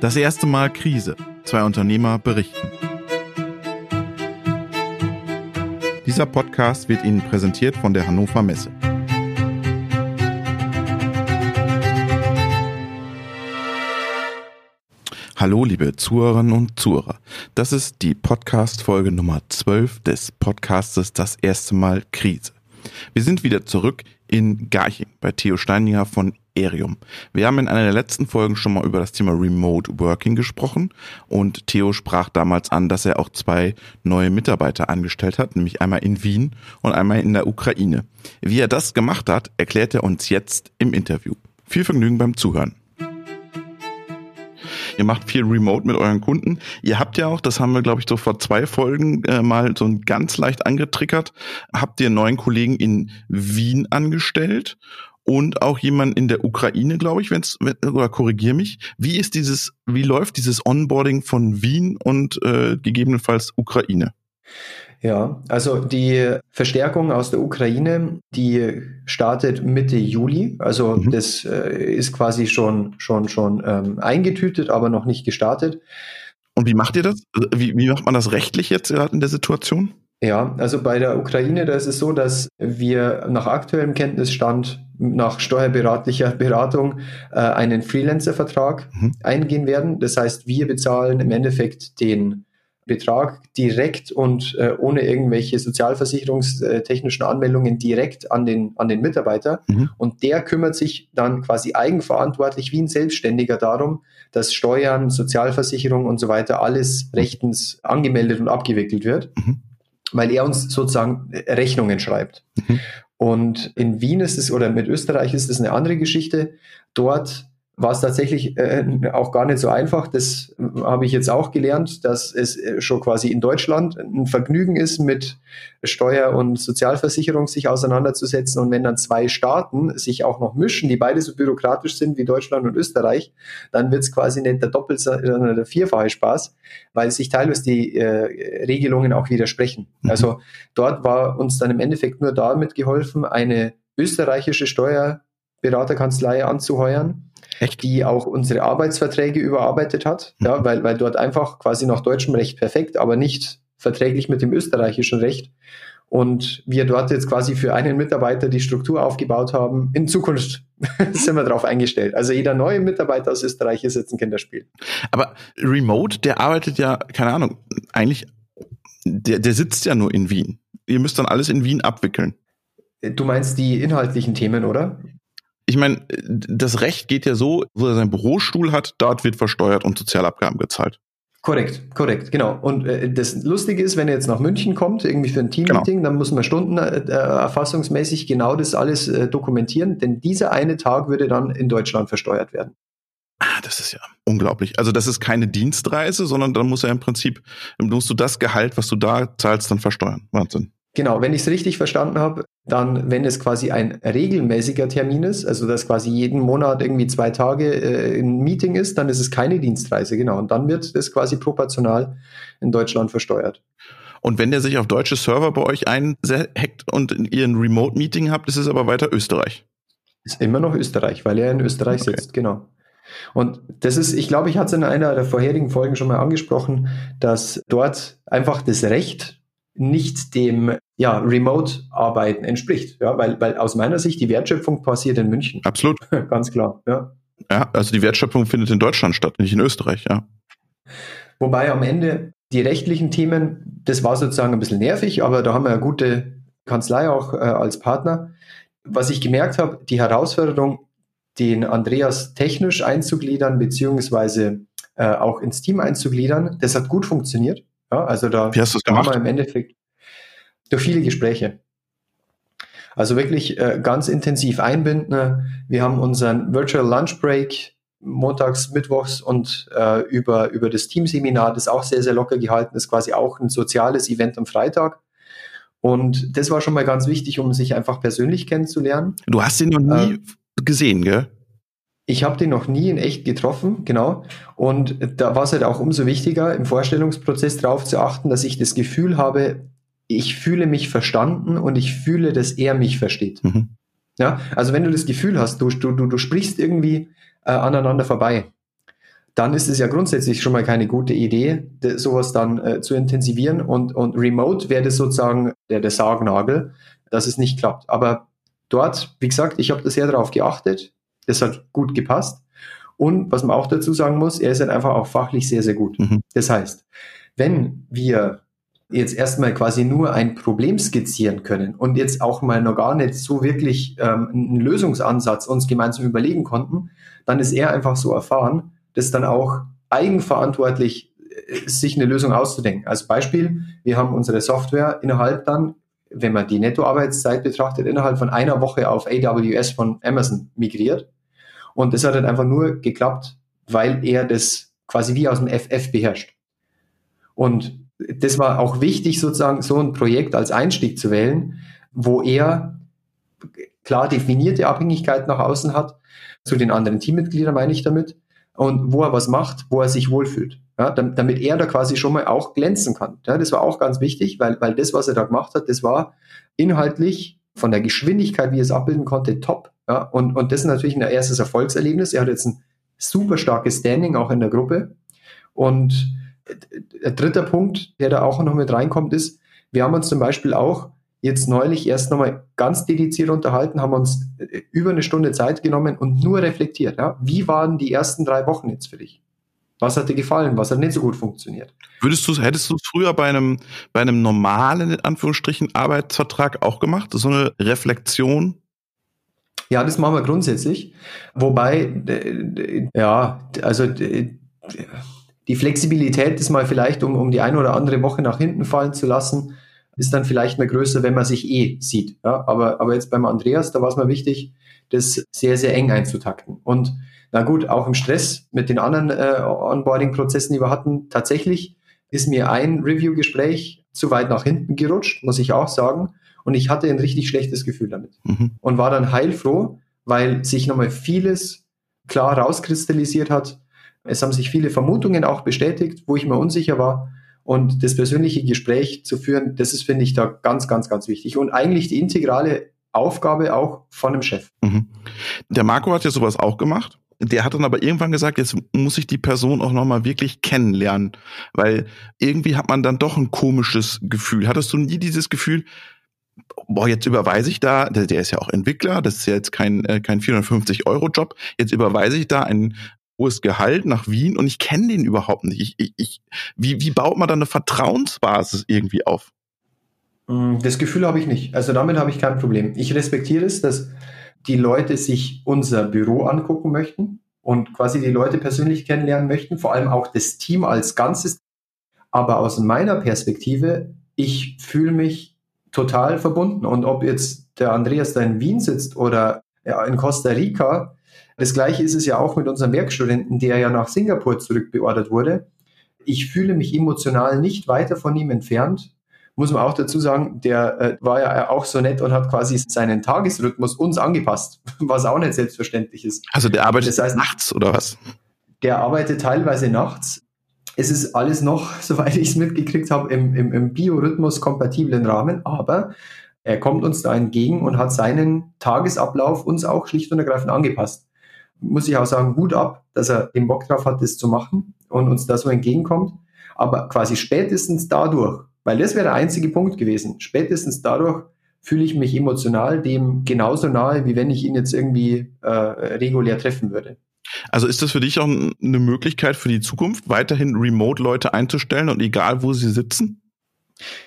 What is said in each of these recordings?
Das erste Mal Krise. Zwei Unternehmer berichten. Dieser Podcast wird Ihnen präsentiert von der Hannover Messe. Hallo, liebe Zuhörerinnen und Zuhörer. Das ist die Podcast-Folge Nummer 12 des Podcastes Das erste Mal Krise. Wir sind wieder zurück in Garching bei Theo Steininger von Erium. Wir haben in einer der letzten Folgen schon mal über das Thema Remote Working gesprochen und Theo sprach damals an, dass er auch zwei neue Mitarbeiter angestellt hat, nämlich einmal in Wien und einmal in der Ukraine. Wie er das gemacht hat, erklärt er uns jetzt im Interview. Viel Vergnügen beim Zuhören. Ihr macht viel Remote mit euren Kunden. Ihr habt ja auch, das haben wir, glaube ich, so vor zwei Folgen äh, mal so ganz leicht angetriggert, habt ihr neuen Kollegen in Wien angestellt und auch jemand in der Ukraine, glaube ich, wenn's, oder korrigier mich. Wie ist dieses, wie läuft dieses Onboarding von Wien und äh, gegebenenfalls Ukraine? Ja, also die Verstärkung aus der Ukraine, die startet Mitte Juli. Also mhm. das äh, ist quasi schon, schon, schon ähm, eingetütet, aber noch nicht gestartet. Und wie macht ihr das? Wie, wie macht man das rechtlich jetzt gerade in der Situation? Ja, also bei der Ukraine, da ist es so, dass wir nach aktuellem Kenntnisstand nach steuerberatlicher Beratung äh, einen Freelancer-Vertrag mhm. eingehen werden. Das heißt, wir bezahlen im Endeffekt den Betrag direkt und äh, ohne irgendwelche sozialversicherungstechnischen Anmeldungen direkt an den, an den Mitarbeiter. Mhm. Und der kümmert sich dann quasi eigenverantwortlich wie ein Selbstständiger darum, dass Steuern, Sozialversicherung und so weiter alles rechtens angemeldet und abgewickelt wird, mhm. Weil er uns sozusagen Rechnungen schreibt. Mhm. Und in Wien ist es, oder mit Österreich ist es eine andere Geschichte. Dort war es tatsächlich äh, auch gar nicht so einfach. Das habe ich jetzt auch gelernt, dass es äh, schon quasi in Deutschland ein Vergnügen ist, mit Steuer- und Sozialversicherung sich auseinanderzusetzen. Und wenn dann zwei Staaten sich auch noch mischen, die beide so bürokratisch sind wie Deutschland und Österreich, dann wird es quasi nicht der Doppel-, sondern der vierfache Spaß, weil sich teilweise die äh, Regelungen auch widersprechen. Mhm. Also dort war uns dann im Endeffekt nur damit geholfen, eine österreichische Steuerberaterkanzlei anzuheuern Echt? die auch unsere Arbeitsverträge überarbeitet hat, mhm. ja, weil, weil dort einfach quasi nach deutschem Recht perfekt, aber nicht verträglich mit dem österreichischen Recht. Und wir dort jetzt quasi für einen Mitarbeiter die Struktur aufgebaut haben. In Zukunft sind wir darauf eingestellt. Also jeder neue Mitarbeiter aus Österreich ist jetzt ein Kinderspiel. Aber Remote, der arbeitet ja, keine Ahnung, eigentlich, der, der sitzt ja nur in Wien. Ihr müsst dann alles in Wien abwickeln. Du meinst die inhaltlichen Themen, oder? Ich meine, das Recht geht ja so, wo er seinen Bürostuhl hat, dort wird versteuert und Sozialabgaben gezahlt. Korrekt, korrekt, genau. Und äh, das Lustige ist, wenn er jetzt nach München kommt, irgendwie für ein Teammeeting, genau. dann muss man Stunden äh, erfassungsmäßig genau das alles äh, dokumentieren, denn dieser eine Tag würde dann in Deutschland versteuert werden. Ah, das ist ja unglaublich. Also das ist keine Dienstreise, sondern dann muss er im Prinzip, musst du das Gehalt, was du da zahlst, dann versteuern. Wahnsinn. Genau, wenn ich es richtig verstanden habe, dann, wenn es quasi ein regelmäßiger Termin ist, also dass quasi jeden Monat irgendwie zwei Tage äh, ein Meeting ist, dann ist es keine Dienstreise, genau. Und dann wird das quasi proportional in Deutschland versteuert. Und wenn der sich auf deutsche Server bei euch einhackt und ihr ein Remote-Meeting habt, ist es aber weiter Österreich. Ist immer noch Österreich, weil er in Österreich okay. sitzt, genau. Und das ist, ich glaube, ich hatte es in einer der vorherigen Folgen schon mal angesprochen, dass dort einfach das Recht nicht dem ja, Remote-Arbeiten entspricht. Ja, weil, weil aus meiner Sicht die Wertschöpfung passiert in München. Absolut. Ganz klar, ja. Ja, also die Wertschöpfung findet in Deutschland statt, nicht in Österreich, ja. Wobei am Ende die rechtlichen Themen, das war sozusagen ein bisschen nervig, aber da haben wir eine gute Kanzlei auch äh, als Partner. Was ich gemerkt habe, die Herausforderung, den Andreas technisch einzugliedern, beziehungsweise äh, auch ins Team einzugliedern, das hat gut funktioniert. Ja, also da Wie hast gemacht? haben wir im Endeffekt durch viele Gespräche. Also wirklich äh, ganz intensiv einbinden. Wir haben unseren Virtual Lunch Break montags, mittwochs und äh, über, über das Teamseminar, das auch sehr, sehr locker gehalten ist, quasi auch ein soziales Event am Freitag. Und das war schon mal ganz wichtig, um sich einfach persönlich kennenzulernen. Du hast ihn noch nie äh, gesehen, gell? Ich habe den noch nie in echt getroffen, genau. Und da war es halt auch umso wichtiger, im Vorstellungsprozess darauf zu achten, dass ich das Gefühl habe, ich fühle mich verstanden und ich fühle, dass er mich versteht. Mhm. Ja, also wenn du das Gefühl hast, du, du, du, sprichst irgendwie äh, aneinander vorbei, dann ist es ja grundsätzlich schon mal keine gute Idee, sowas dann äh, zu intensivieren. Und, und remote wäre das sozusagen der, der Sargnagel, dass es nicht klappt. Aber dort, wie gesagt, ich habe da sehr darauf geachtet. Das hat gut gepasst. Und was man auch dazu sagen muss, er ist halt einfach auch fachlich sehr, sehr gut. Mhm. Das heißt, wenn wir jetzt erstmal quasi nur ein Problem skizzieren können und jetzt auch mal noch gar nicht so wirklich ähm, einen Lösungsansatz uns gemeinsam überlegen konnten, dann ist er einfach so erfahren, das dann auch eigenverantwortlich äh, sich eine Lösung auszudenken. Als Beispiel, wir haben unsere Software innerhalb dann, wenn man die Nettoarbeitszeit betrachtet, innerhalb von einer Woche auf AWS von Amazon migriert. Und das hat dann einfach nur geklappt, weil er das quasi wie aus dem FF beherrscht. Und das war auch wichtig, sozusagen so ein Projekt als Einstieg zu wählen, wo er klar definierte Abhängigkeit nach außen hat, zu den anderen Teammitgliedern meine ich damit, und wo er was macht, wo er sich wohlfühlt. Ja, damit er da quasi schon mal auch glänzen kann. Ja, das war auch ganz wichtig, weil, weil das, was er da gemacht hat, das war inhaltlich von der Geschwindigkeit, wie er es abbilden konnte, top. Ja, und, und das ist natürlich ein erstes Erfolgserlebnis. Er hat jetzt ein super starkes Standing auch in der Gruppe. Und der dritte Punkt, der da auch noch mit reinkommt, ist, wir haben uns zum Beispiel auch jetzt neulich erst nochmal ganz dediziert unterhalten, haben uns äh, über eine Stunde Zeit genommen und nur reflektiert. Ja? Wie waren die ersten drei Wochen jetzt für dich? Was hat dir gefallen? Was hat nicht so gut funktioniert? Würdest du, hättest du es früher bei einem, bei einem normalen, in Anführungsstrichen, Arbeitsvertrag auch gemacht? So eine Reflexion? Ja, das machen wir grundsätzlich. Wobei, ja, also die Flexibilität ist mal vielleicht, um, um die eine oder andere Woche nach hinten fallen zu lassen, ist dann vielleicht mal größer, wenn man sich eh sieht. Ja? Aber, aber jetzt beim Andreas, da war es mal wichtig, das sehr, sehr eng einzutakten. Und na gut, auch im Stress mit den anderen äh, Onboarding-Prozessen, die wir hatten, tatsächlich ist mir ein Review-Gespräch zu weit nach hinten gerutscht, muss ich auch sagen. Und ich hatte ein richtig schlechtes Gefühl damit. Mhm. Und war dann heilfroh, weil sich nochmal vieles klar rauskristallisiert hat. Es haben sich viele Vermutungen auch bestätigt, wo ich mir unsicher war. Und das persönliche Gespräch zu führen, das ist, finde ich, da ganz, ganz, ganz wichtig. Und eigentlich die integrale Aufgabe auch von einem Chef. Mhm. Der Marco hat ja sowas auch gemacht. Der hat dann aber irgendwann gesagt, jetzt muss ich die Person auch nochmal wirklich kennenlernen, weil irgendwie hat man dann doch ein komisches Gefühl. Hattest du nie dieses Gefühl, boah, jetzt überweise ich da, der, der ist ja auch Entwickler, das ist ja jetzt kein, äh, kein 450-Euro-Job, jetzt überweise ich da einen hohes Gehalt nach Wien und ich kenne den überhaupt nicht. Ich, ich, ich, wie, wie baut man da eine Vertrauensbasis irgendwie auf? Mm, das Gefühl habe ich nicht. Also damit habe ich kein Problem. Ich respektiere es, dass die Leute sich unser Büro angucken möchten und quasi die Leute persönlich kennenlernen möchten, vor allem auch das Team als Ganzes. Aber aus meiner Perspektive, ich fühle mich total verbunden. Und ob jetzt der Andreas da in Wien sitzt oder in Costa Rica, das gleiche ist es ja auch mit unserem Werkstudenten, der ja nach Singapur zurückbeordert wurde. Ich fühle mich emotional nicht weiter von ihm entfernt. Muss man auch dazu sagen, der äh, war ja auch so nett und hat quasi seinen Tagesrhythmus uns angepasst, was auch nicht selbstverständlich ist. Also der arbeitet das heißt, nachts oder was? Der arbeitet teilweise nachts. Es ist alles noch, soweit ich es mitgekriegt habe, im, im, im Biorhythmus kompatiblen Rahmen, aber er kommt uns da entgegen und hat seinen Tagesablauf uns auch schlicht und ergreifend angepasst muss ich auch sagen, gut ab, dass er den Bock drauf hat, das zu machen und uns da so entgegenkommt. Aber quasi spätestens dadurch, weil das wäre der einzige Punkt gewesen, spätestens dadurch fühle ich mich emotional dem genauso nahe, wie wenn ich ihn jetzt irgendwie äh, regulär treffen würde. Also ist das für dich auch eine Möglichkeit für die Zukunft, weiterhin Remote-Leute einzustellen und egal, wo sie sitzen?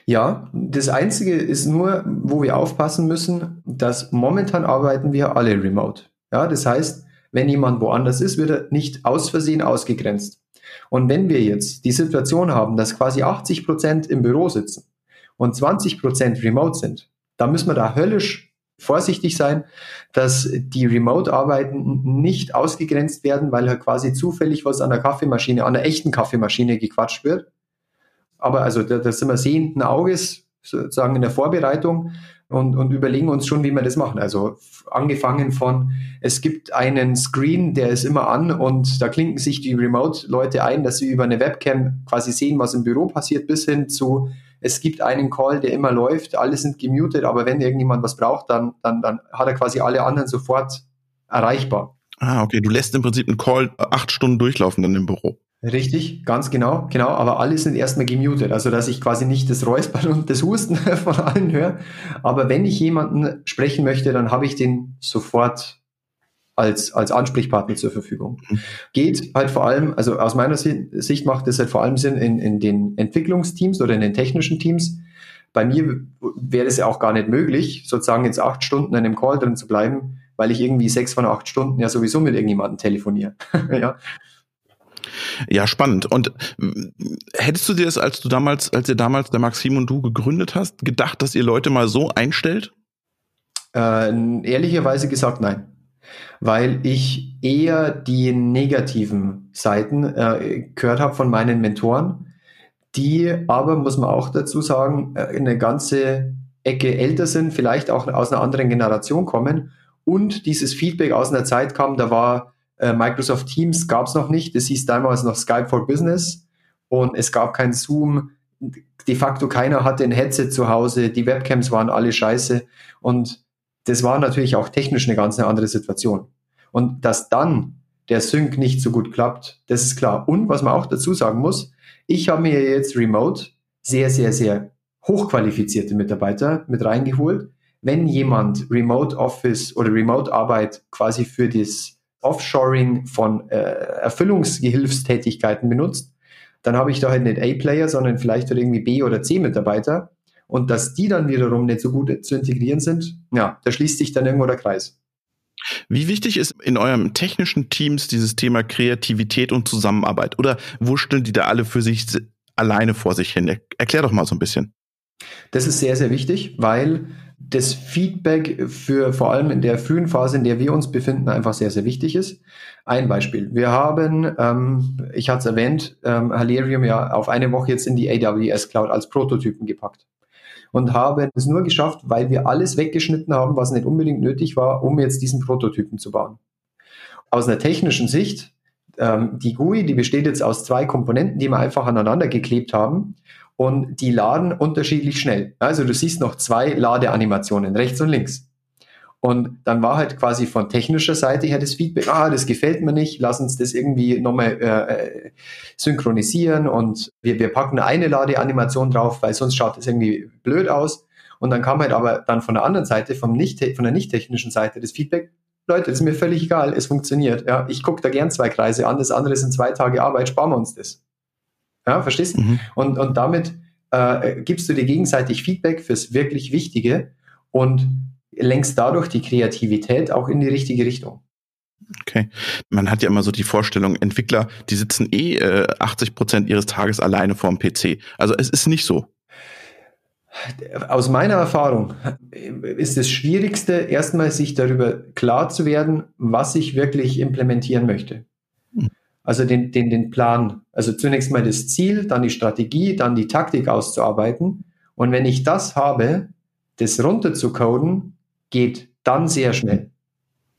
Ja, das Einzige ist nur, wo wir aufpassen müssen, dass momentan arbeiten wir alle remote. Ja, das heißt, wenn jemand woanders ist, wird er nicht aus Versehen ausgegrenzt. Und wenn wir jetzt die Situation haben, dass quasi 80 Prozent im Büro sitzen und 20 Prozent remote sind, dann müssen wir da höllisch vorsichtig sein, dass die Remote-Arbeiten nicht ausgegrenzt werden, weil halt quasi zufällig was an der Kaffeemaschine, an der echten Kaffeemaschine gequatscht wird. Aber also da, da sind wir sehenden Auges sozusagen in der Vorbereitung und, und überlegen uns schon, wie wir das machen. Also angefangen von, es gibt einen Screen, der ist immer an und da klinken sich die Remote-Leute ein, dass sie über eine Webcam quasi sehen, was im Büro passiert, bis hin zu, es gibt einen Call, der immer läuft, alle sind gemutet, aber wenn irgendjemand was braucht, dann, dann, dann hat er quasi alle anderen sofort erreichbar. Ah, okay. Du lässt im Prinzip einen Call acht Stunden durchlaufen dann im Büro. Richtig, ganz genau, genau, aber alle sind erstmal gemutet, also dass ich quasi nicht das Räuspern und das Husten von allen höre. Aber wenn ich jemanden sprechen möchte, dann habe ich den sofort als, als Ansprechpartner zur Verfügung. Mhm. Geht halt vor allem, also aus meiner Sicht macht es halt vor allem Sinn in, in den Entwicklungsteams oder in den technischen Teams. Bei mir wäre es ja auch gar nicht möglich, sozusagen jetzt acht Stunden in einem Call drin zu bleiben, weil ich irgendwie sechs von acht Stunden ja sowieso mit irgendjemandem telefoniere. ja. Ja, spannend. Und hättest du dir das, als du damals, als ihr damals der Maxim und du gegründet hast, gedacht, dass ihr Leute mal so einstellt? Äh, ehrlicherweise gesagt, nein. Weil ich eher die negativen Seiten äh, gehört habe von meinen Mentoren, die aber, muss man auch dazu sagen, äh, eine ganze Ecke älter sind, vielleicht auch aus einer anderen Generation kommen und dieses Feedback aus einer Zeit kam, da war äh, Microsoft Teams gab es noch nicht. Das hieß damals noch Skype for Business und es gab kein Zoom. De facto keiner hatte ein Headset zu Hause. Die Webcams waren alle scheiße. Und das war natürlich auch technisch eine ganz andere Situation. Und dass dann der Sync nicht so gut klappt, das ist klar. Und was man auch dazu sagen muss, ich habe mir jetzt remote sehr, sehr, sehr hochqualifizierte Mitarbeiter mit reingeholt. Wenn jemand Remote Office oder Remote Arbeit quasi für das Offshoring von äh, Erfüllungsgehilfstätigkeiten benutzt, dann habe ich da halt nicht A-Player, sondern vielleicht halt irgendwie B- oder C-Mitarbeiter. Und dass die dann wiederum nicht so gut zu integrieren sind, ja, da schließt sich dann irgendwo der Kreis. Wie wichtig ist in eurem technischen Teams dieses Thema Kreativität und Zusammenarbeit? Oder wo stellen die da alle für sich alleine vor sich hin? Erklär doch mal so ein bisschen. Das ist sehr, sehr wichtig, weil das Feedback für vor allem in der frühen Phase, in der wir uns befinden, einfach sehr, sehr wichtig ist. Ein Beispiel. Wir haben, ähm, ich hatte es erwähnt, ähm, Halerium ja auf eine Woche jetzt in die AWS Cloud als Prototypen gepackt und haben es nur geschafft, weil wir alles weggeschnitten haben, was nicht unbedingt nötig war, um jetzt diesen Prototypen zu bauen. Aus einer technischen Sicht, ähm, die GUI, die besteht jetzt aus zwei Komponenten, die wir einfach aneinander geklebt haben und die laden unterschiedlich schnell. Also du siehst noch zwei Ladeanimationen, rechts und links. Und dann war halt quasi von technischer Seite her das Feedback, ah, das gefällt mir nicht, lass uns das irgendwie nochmal äh, äh, synchronisieren und wir, wir packen eine Ladeanimation drauf, weil sonst schaut das irgendwie blöd aus. Und dann kam halt aber dann von der anderen Seite, vom nicht, von der nicht technischen Seite das Feedback, Leute, das ist mir völlig egal, es funktioniert. Ja, ich gucke da gern zwei Kreise an, das andere sind zwei Tage Arbeit, sparen wir uns das. Ja, verstehst du? Mhm. Und, und damit äh, gibst du dir gegenseitig Feedback fürs wirklich Wichtige und lenkst dadurch die Kreativität auch in die richtige Richtung. Okay. Man hat ja immer so die Vorstellung, Entwickler, die sitzen eh äh, 80 Prozent ihres Tages alleine vorm PC. Also es ist nicht so. Aus meiner Erfahrung ist das Schwierigste, erstmal sich darüber klar zu werden, was ich wirklich implementieren möchte. Also den, den, den Plan, also zunächst mal das Ziel, dann die Strategie, dann die Taktik auszuarbeiten. Und wenn ich das habe, das runterzucoden, geht dann sehr schnell.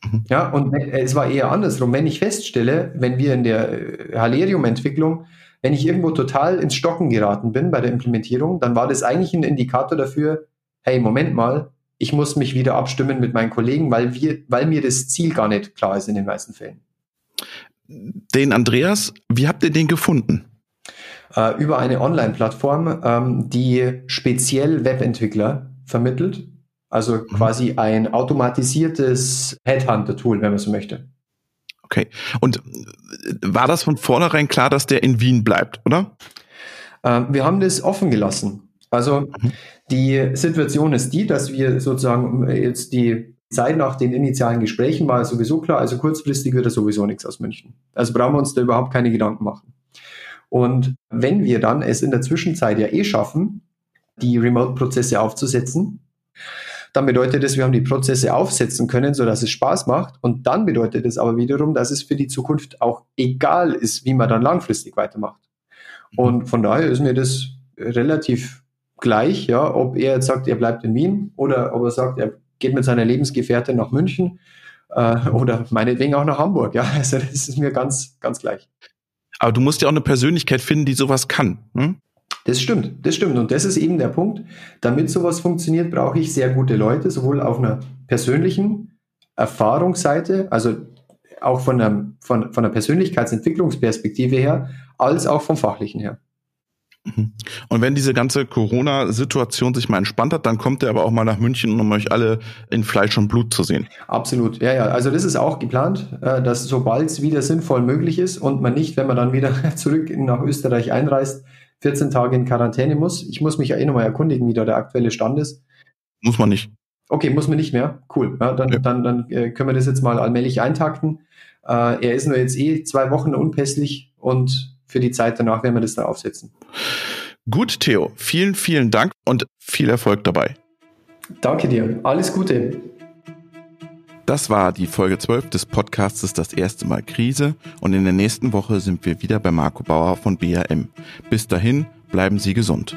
Mhm. Ja, und es war eher andersrum. Wenn ich feststelle, wenn wir in der äh, Halerium-Entwicklung, wenn ich irgendwo total ins Stocken geraten bin bei der Implementierung, dann war das eigentlich ein Indikator dafür, hey, Moment mal, ich muss mich wieder abstimmen mit meinen Kollegen, weil wir, weil mir das Ziel gar nicht klar ist in den meisten Fällen den Andreas, wie habt ihr den gefunden? Äh, über eine Online-Plattform, ähm, die speziell Webentwickler vermittelt. Also mhm. quasi ein automatisiertes Headhunter-Tool, wenn man so möchte. Okay. Und äh, war das von vornherein klar, dass der in Wien bleibt, oder? Äh, wir haben das offen gelassen. Also mhm. die Situation ist die, dass wir sozusagen jetzt die Zeit nach den initialen Gesprächen war sowieso klar, also kurzfristig wird er sowieso nichts aus München. Also brauchen wir uns da überhaupt keine Gedanken machen. Und wenn wir dann es in der Zwischenzeit ja eh schaffen, die Remote-Prozesse aufzusetzen, dann bedeutet es, wir haben die Prozesse aufsetzen können, sodass es Spaß macht. Und dann bedeutet es aber wiederum, dass es für die Zukunft auch egal ist, wie man dann langfristig weitermacht. Und von daher ist mir das relativ gleich, ja, ob er jetzt sagt, er bleibt in Wien oder ob er sagt, er geht mit seiner Lebensgefährtin nach München äh, oder meinetwegen auch nach Hamburg. Ja, also das ist mir ganz, ganz gleich. Aber du musst ja auch eine Persönlichkeit finden, die sowas kann. Hm? Das stimmt, das stimmt. Und das ist eben der Punkt. Damit sowas funktioniert, brauche ich sehr gute Leute, sowohl auf einer persönlichen Erfahrungsseite, also auch von der, von, von der Persönlichkeitsentwicklungsperspektive her, als auch vom fachlichen her. Mhm. Und wenn diese ganze Corona-Situation sich mal entspannt hat, dann kommt er aber auch mal nach München, um euch alle in Fleisch und Blut zu sehen. Absolut, ja, ja. Also das ist auch geplant, äh, dass sobald es wieder sinnvoll möglich ist und man nicht, wenn man dann wieder zurück nach Österreich einreist, 14 Tage in Quarantäne muss. Ich muss mich ja eh nochmal erkundigen, wie da der aktuelle Stand ist. Muss man nicht. Okay, muss man nicht mehr. Cool. Ja, dann, ja. dann, dann äh, können wir das jetzt mal allmählich eintakten. Äh, er ist nur jetzt eh zwei Wochen unpässlich und für die Zeit danach werden wir das dann aufsetzen. Gut, Theo. Vielen, vielen Dank und viel Erfolg dabei. Danke dir. Alles Gute. Das war die Folge 12 des Podcasts Das erste Mal Krise und in der nächsten Woche sind wir wieder bei Marco Bauer von BRM. Bis dahin, bleiben Sie gesund.